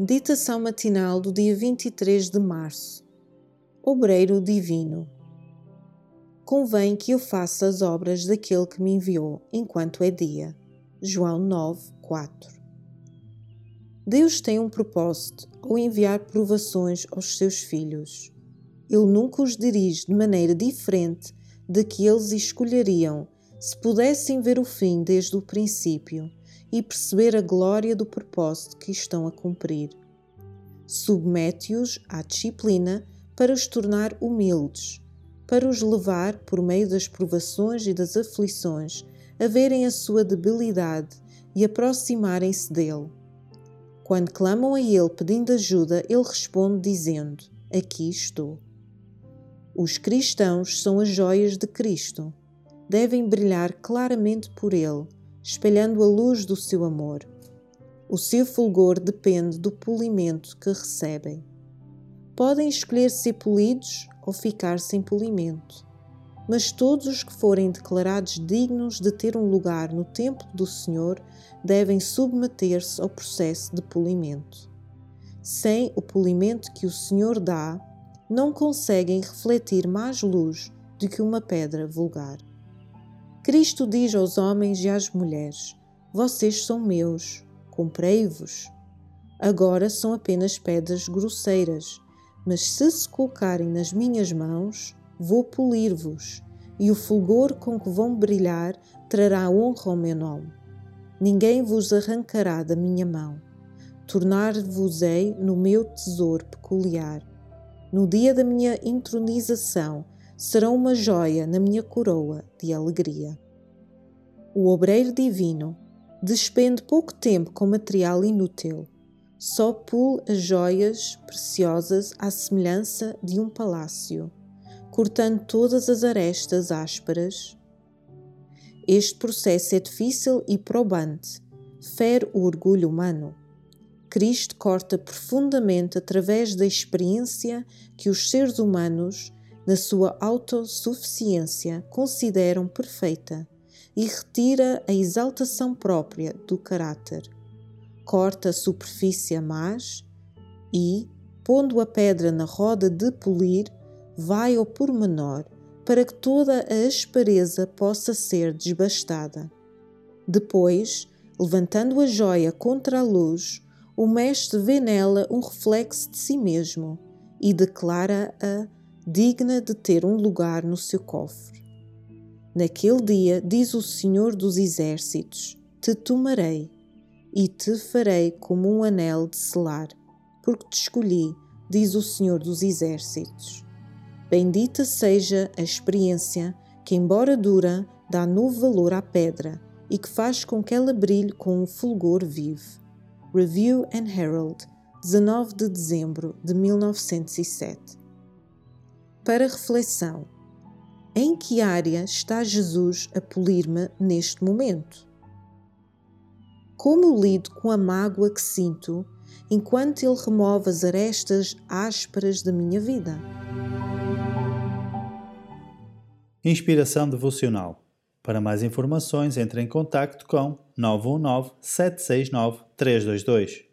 Meditação matinal do dia 23 de março. Obreiro Divino. Convém que eu faça as obras daquele que me enviou enquanto é dia. João 9, 4. Deus tem um propósito ao enviar provações aos seus filhos. Ele nunca os dirige de maneira diferente de que eles escolheriam se pudessem ver o fim desde o princípio e perceber a glória do propósito que estão a cumprir. Submete-os à disciplina para os tornar humildes, para os levar, por meio das provações e das aflições, a verem a sua debilidade e aproximarem-se dele. Quando clamam a ele pedindo ajuda, ele responde dizendo: Aqui estou. Os cristãos são as joias de Cristo. Devem brilhar claramente por ele espelhando a luz do seu amor. O seu fulgor depende do polimento que recebem. Podem escolher ser polidos ou ficar sem polimento, mas todos os que forem declarados dignos de ter um lugar no templo do Senhor devem submeter-se ao processo de polimento. Sem o polimento que o Senhor dá, não conseguem refletir mais luz do que uma pedra vulgar. Cristo diz aos homens e às mulheres: Vocês são meus, comprei-vos. Agora são apenas pedras grosseiras, mas se se colocarem nas minhas mãos, vou polir-vos, e o fulgor com que vão brilhar trará honra ao meu nome. Ninguém vos arrancará da minha mão. Tornar-vos-ei no meu tesouro peculiar. No dia da minha intronização, serão uma joia na minha coroa de alegria. O obreiro divino despende pouco tempo com material inútil, só pule as joias preciosas à semelhança de um palácio, cortando todas as arestas ásperas. Este processo é difícil e probante, fere o orgulho humano. Cristo corta profundamente através da experiência que os seres humanos na sua autossuficiência, consideram perfeita e retira a exaltação própria do caráter. Corta a superfície mais e, pondo a pedra na roda de polir, vai ao pormenor para que toda a aspereza possa ser desbastada. Depois, levantando a joia contra a luz, o mestre vê nela um reflexo de si mesmo e declara-a digna de ter um lugar no seu cofre. Naquele dia, diz o Senhor dos Exércitos: Te tomarei e te farei como um anel de selar, porque te escolhi, diz o Senhor dos Exércitos. Bendita seja a experiência que, embora dura, dá novo valor à pedra e que faz com que ela brilhe com um fulgor vivo. Review and Herald, 19 de dezembro de 1907 para reflexão. Em que área está Jesus a polir-me neste momento? Como lido com a mágoa que sinto enquanto Ele remove as arestas ásperas da minha vida? Inspiração Devocional. Para mais informações, entre em contato com 919 769 322.